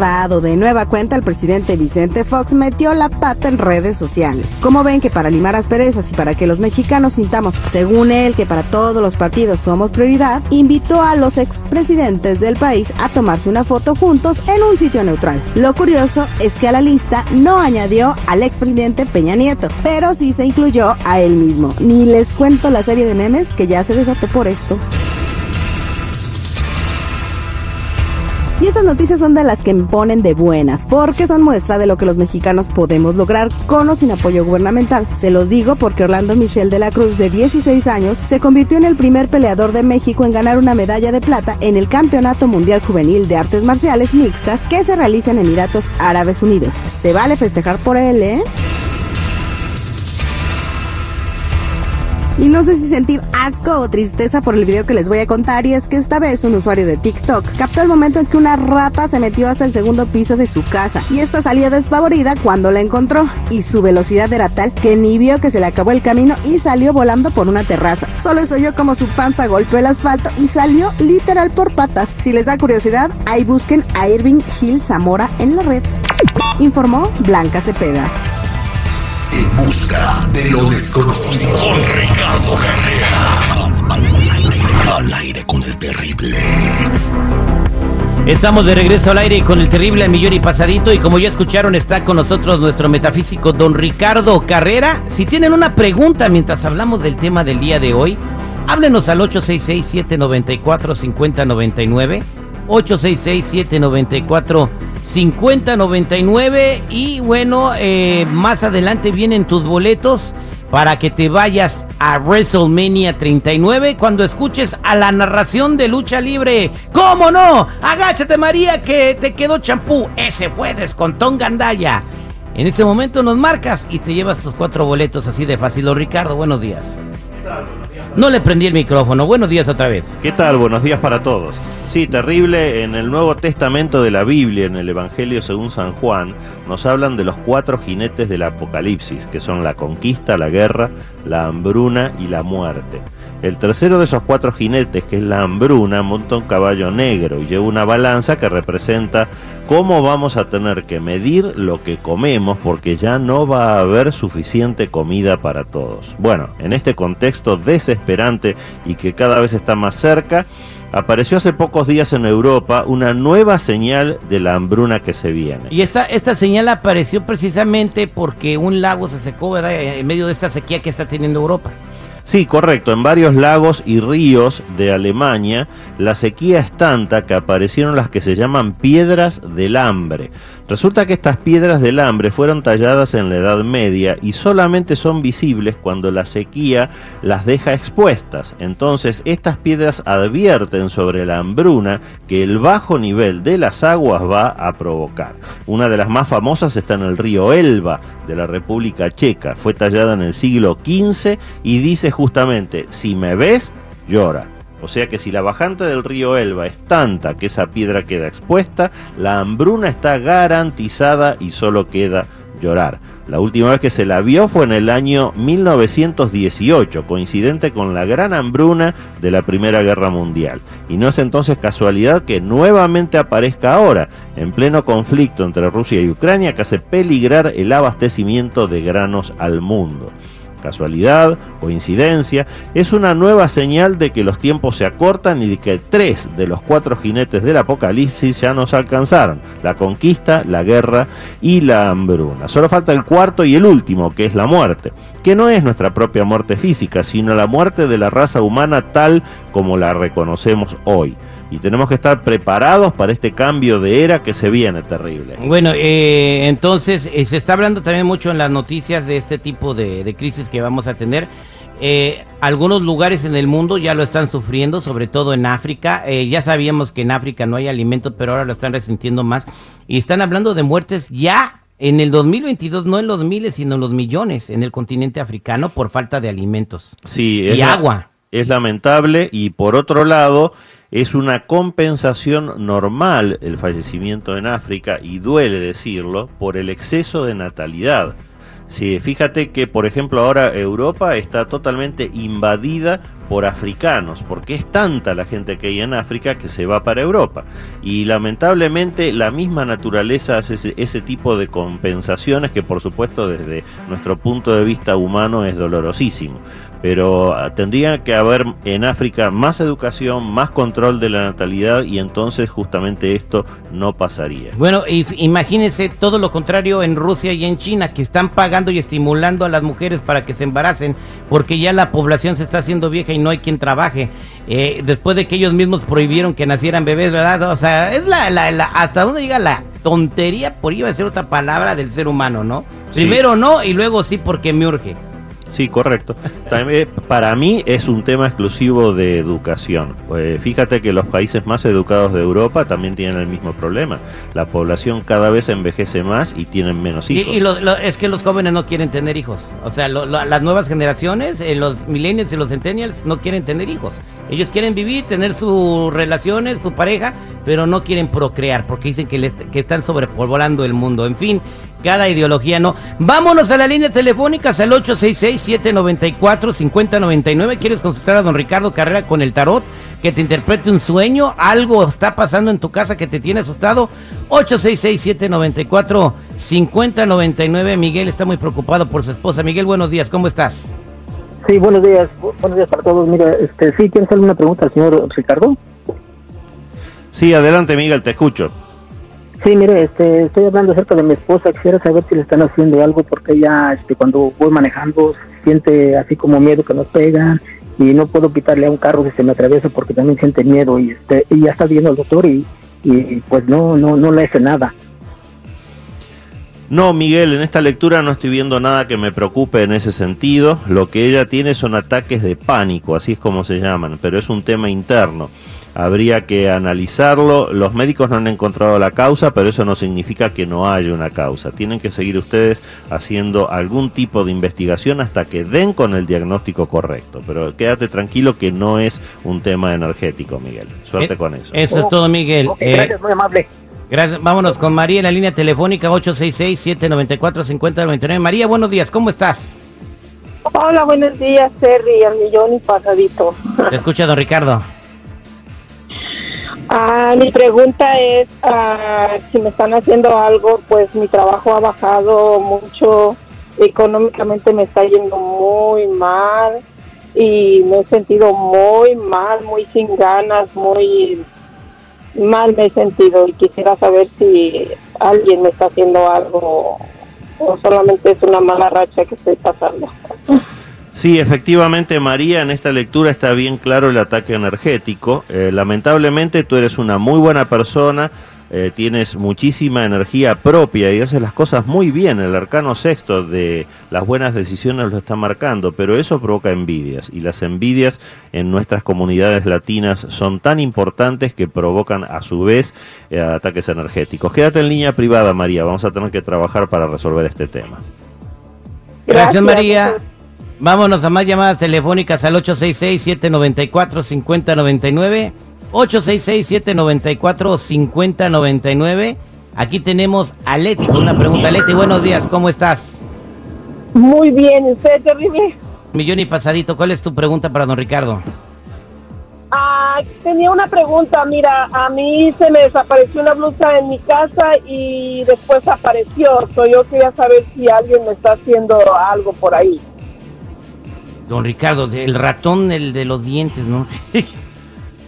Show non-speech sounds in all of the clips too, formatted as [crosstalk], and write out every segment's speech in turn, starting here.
De nueva cuenta, el presidente Vicente Fox metió la pata en redes sociales. Como ven que para limar asperezas y para que los mexicanos sintamos, según él, que para todos los partidos somos prioridad, invitó a los expresidentes del país a tomarse una foto juntos en un sitio neutral. Lo curioso es que a la lista no añadió al expresidente Peña Nieto, pero sí se incluyó a él mismo. Ni les cuento la serie de memes que ya se desató por esto. Estas noticias son de las que me ponen de buenas, porque son muestra de lo que los mexicanos podemos lograr con o sin apoyo gubernamental. Se los digo porque Orlando Michel de la Cruz, de 16 años, se convirtió en el primer peleador de México en ganar una medalla de plata en el Campeonato Mundial Juvenil de Artes Marciales Mixtas que se realiza en Emiratos Árabes Unidos. Se vale festejar por él, ¿eh? Y no sé si sentir asco o tristeza por el video que les voy a contar y es que esta vez un usuario de TikTok captó el momento en que una rata se metió hasta el segundo piso de su casa y esta salió despavorida cuando la encontró y su velocidad era tal que ni vio que se le acabó el camino y salió volando por una terraza. Solo eso oyó como su panza golpeó el asfalto y salió literal por patas. Si les da curiosidad, ahí busquen a Irving Hill Zamora en la red. Informó Blanca Cepeda. En busca de lo desconocido. Con Ricardo Carrera. Al, aire, con el terrible. Estamos de regreso al aire con el terrible al millón y pasadito y como ya escucharon está con nosotros nuestro metafísico don Ricardo Carrera. Si tienen una pregunta mientras hablamos del tema del día de hoy, háblenos al 866-794-5099. 866-794-5099 y bueno, eh, más adelante vienen tus boletos para que te vayas a WrestleMania 39 cuando escuches a la narración de lucha libre. ¿Cómo no? Agáchate María que te quedó champú. Ese fue Descontón Gandaya. En ese momento nos marcas y te llevas tus cuatro boletos así de fácil. Ricardo, buenos días. No le prendí el micrófono. Buenos días otra vez. ¿Qué tal? Buenos días para todos. Sí, terrible. En el Nuevo Testamento de la Biblia, en el Evangelio según San Juan, nos hablan de los cuatro jinetes del Apocalipsis, que son la conquista, la guerra, la hambruna y la muerte. El tercero de esos cuatro jinetes, que es la hambruna, monta un caballo negro y lleva una balanza que representa cómo vamos a tener que medir lo que comemos porque ya no va a haber suficiente comida para todos. Bueno, en este contexto desesperante y que cada vez está más cerca, apareció hace pocos días en Europa una nueva señal de la hambruna que se viene. Y esta, esta señal apareció precisamente porque un lago se secó en medio de esta sequía que está teniendo Europa. Sí, correcto. En varios lagos y ríos de Alemania, la sequía es tanta que aparecieron las que se llaman piedras del hambre. Resulta que estas piedras del hambre fueron talladas en la Edad Media y solamente son visibles cuando la sequía las deja expuestas. Entonces, estas piedras advierten sobre la hambruna que el bajo nivel de las aguas va a provocar. Una de las más famosas está en el río Elba de la República Checa. Fue tallada en el siglo XV y dice justamente, si me ves, llora. O sea que si la bajante del río Elba es tanta que esa piedra queda expuesta, la hambruna está garantizada y solo queda llorar. La última vez que se la vio fue en el año 1918, coincidente con la gran hambruna de la Primera Guerra Mundial. Y no es entonces casualidad que nuevamente aparezca ahora, en pleno conflicto entre Rusia y Ucrania, que hace peligrar el abastecimiento de granos al mundo casualidad, coincidencia, es una nueva señal de que los tiempos se acortan y de que tres de los cuatro jinetes del apocalipsis ya nos alcanzaron, la conquista, la guerra y la hambruna. Solo falta el cuarto y el último, que es la muerte, que no es nuestra propia muerte física, sino la muerte de la raza humana tal como la reconocemos hoy y tenemos que estar preparados para este cambio de era que se viene terrible. Bueno, eh, entonces eh, se está hablando también mucho en las noticias de este tipo de, crisis que vamos a tener. Eh, algunos lugares en el mundo ya lo están sufriendo, sobre todo en África. ya sabíamos que en África no hay alimentos, pero ahora lo están resintiendo más. Y están hablando de muertes ya en el 2022, no en los miles, sino en los millones en el continente africano por falta de alimentos sí, y agua. Es lamentable y por otro lado es una compensación normal el fallecimiento en África, y duele decirlo, por el exceso de natalidad. Fíjate que, por ejemplo, ahora Europa está totalmente invadida por africanos, porque es tanta la gente que hay en África que se va para Europa. Y lamentablemente la misma naturaleza hace ese tipo de compensaciones que por supuesto desde nuestro punto de vista humano es dolorosísimo pero ah, tendría que haber en África más educación, más control de la natalidad y entonces justamente esto no pasaría. Bueno, imagínense todo lo contrario en Rusia y en China, que están pagando y estimulando a las mujeres para que se embaracen, porque ya la población se está haciendo vieja y no hay quien trabaje. Eh, después de que ellos mismos prohibieron que nacieran bebés, ¿verdad? O sea, es la, la, la hasta dónde llega la tontería, por iba a ser otra palabra del ser humano, ¿no? Primero no y luego sí porque me urge. Sí, correcto. También, para mí es un tema exclusivo de educación. Eh, fíjate que los países más educados de Europa también tienen el mismo problema. La población cada vez envejece más y tienen menos hijos. Y, es que los jóvenes no quieren tener hijos. O sea, las nuevas generaciones, eh, los millennials y los centennials, no quieren tener hijos. Ellos quieren vivir, tener sus relaciones, su pareja, pero no quieren procrear porque dicen que, que están sobrepolvolando el mundo. En fin, cada ideología no. Vámonos a la línea telefónica al 866-794-5099. ¿Quieres consultar a don Ricardo Carrera con el tarot? Que te interprete un sueño, algo está pasando en tu casa que te tiene asustado. 866-794-5099. Miguel está muy preocupado por su esposa. Miguel, buenos días, ¿cómo estás? Sí, buenos días, buenos días para todos. Mira, este, sí, ¿tienes alguna pregunta al señor Ricardo? Sí, adelante Miguel, te escucho. Sí, mire, este, estoy hablando acerca de mi esposa. Quisiera saber si le están haciendo algo porque ella, este, cuando voy manejando, siente así como miedo que nos pegan y no puedo quitarle a un carro que se me atraviesa porque también siente miedo y este, ya está viendo al doctor y, y pues no, no, no le hace nada. No, Miguel, en esta lectura no estoy viendo nada que me preocupe en ese sentido. Lo que ella tiene son ataques de pánico, así es como se llaman, pero es un tema interno habría que analizarlo. Los médicos no han encontrado la causa, pero eso no significa que no haya una causa. Tienen que seguir ustedes haciendo algún tipo de investigación hasta que den con el diagnóstico correcto. Pero quédate tranquilo que no es un tema energético, Miguel. Suerte eh, con eso. Eso es todo, Miguel. Eh, gracias, muy amable. Gracias. Vámonos con María en la línea telefónica 866-794-5099. María, buenos días. ¿Cómo estás? Hola, buenos días, Terry, al millón y pasadito. Te escucha, don Ricardo. Ah, mi pregunta es ah, si me están haciendo algo, pues mi trabajo ha bajado mucho, económicamente me está yendo muy mal y me he sentido muy mal, muy sin ganas, muy mal me he sentido y quisiera saber si alguien me está haciendo algo o solamente es una mala racha que estoy pasando. [laughs] Sí, efectivamente, María, en esta lectura está bien claro el ataque energético. Eh, lamentablemente tú eres una muy buena persona, eh, tienes muchísima energía propia y haces las cosas muy bien. El arcano sexto de las buenas decisiones lo está marcando, pero eso provoca envidias y las envidias en nuestras comunidades latinas son tan importantes que provocan a su vez eh, ataques energéticos. Quédate en línea privada, María, vamos a tener que trabajar para resolver este tema. Gracias, María. Vámonos a más llamadas telefónicas al 866-794-5099. 866-794-5099. Aquí tenemos a Leti con una pregunta. Leti, buenos días, ¿cómo estás? Muy bien, ¿usted terrible? Millón y pasadito, ¿cuál es tu pregunta para don Ricardo? Ah, tenía una pregunta, mira, a mí se me desapareció una blusa en mi casa y después apareció. So, yo quería saber si alguien me está haciendo algo por ahí. Don Ricardo, el ratón, el de los dientes, ¿no? [laughs]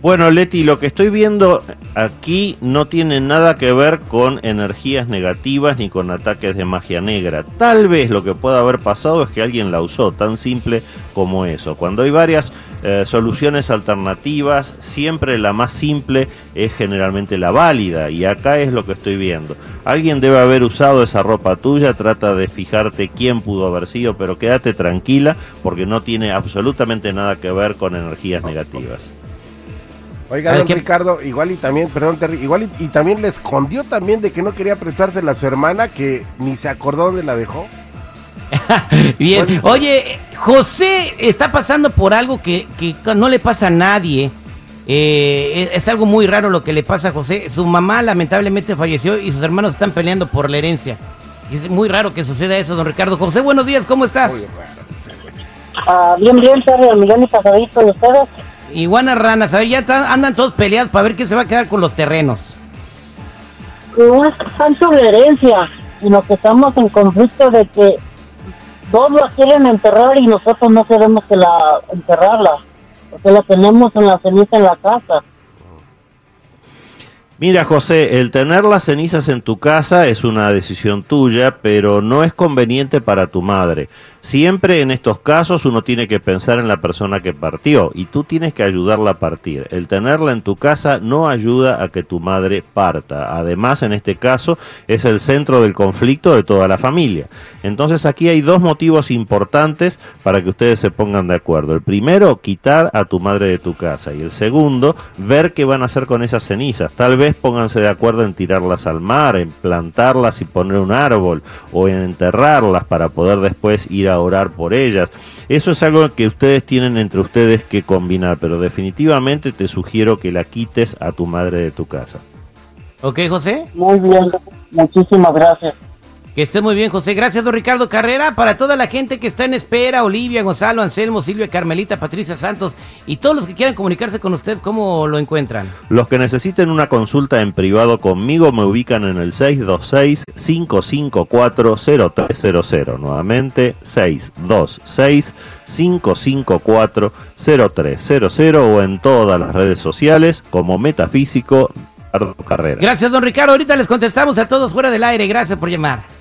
Bueno, Leti, lo que estoy viendo aquí no tiene nada que ver con energías negativas ni con ataques de magia negra. Tal vez lo que pueda haber pasado es que alguien la usó, tan simple como eso. Cuando hay varias eh, soluciones alternativas, siempre la más simple es generalmente la válida y acá es lo que estoy viendo. Alguien debe haber usado esa ropa tuya, trata de fijarte quién pudo haber sido, pero quédate tranquila porque no tiene absolutamente nada que ver con energías negativas. Oiga, don Ricardo, igual y también, perdón, igual y, también le escondió también de que no quería prestársela a su hermana, que ni se acordó dónde la dejó. [laughs] Bien, oye, José está pasando por algo que, no le pasa a nadie. Eh, es algo muy raro lo que le pasa a José. Su mamá lamentablemente falleció y sus hermanos están peleando por la herencia. es muy raro que suceda eso, don Ricardo. José, buenos días, ¿cómo estás? Ah, bien, bien, Terry, al millón y pasadito. ¿Y ustedes? Iguanas ranas, a ver, ya están- andan todos peleados para ver quién se va a quedar con los terrenos. No es tanto la herencia, sino que estamos en conflicto de que dos la quieren enterrar y nosotros no queremos que la enterrarla, porque la tenemos en la ceniza en la casa. Mira, José, el tener las cenizas en tu casa es una decisión tuya, pero no es conveniente para tu madre. Siempre en estos casos uno tiene que pensar en la persona que partió y tú tienes que ayudarla a partir. El tenerla en tu casa no ayuda a que tu madre parta. Además, en este caso, es el centro del conflicto de toda la familia. Entonces aquí hay dos motivos importantes para que ustedes se pongan de acuerdo. El primero, quitar a tu madre de tu casa. Y el segundo, ver qué van a hacer con esas cenizas. Tal vez pónganse de acuerdo en tirarlas al mar, en plantarlas y poner un árbol, o en enterrarlas para poder después ir a orar por ellas. Eso es algo que ustedes tienen entre ustedes que combinar, pero definitivamente te sugiero que la quites a tu madre de tu casa. ¿Ok, José? Muy bien, muchísimas gracias. Que esté muy bien, José. Gracias, don Ricardo Carrera. Para toda la gente que está en espera, Olivia, Gonzalo, Anselmo, Silvia, Carmelita, Patricia Santos y todos los que quieran comunicarse con usted, ¿cómo lo encuentran? Los que necesiten una consulta en privado conmigo me ubican en el 626-554-0300. Nuevamente, 626-554-0300 o en todas las redes sociales como Metafísico Ricardo Carrera. Gracias, don Ricardo. Ahorita les contestamos a todos fuera del aire. Gracias por llamar.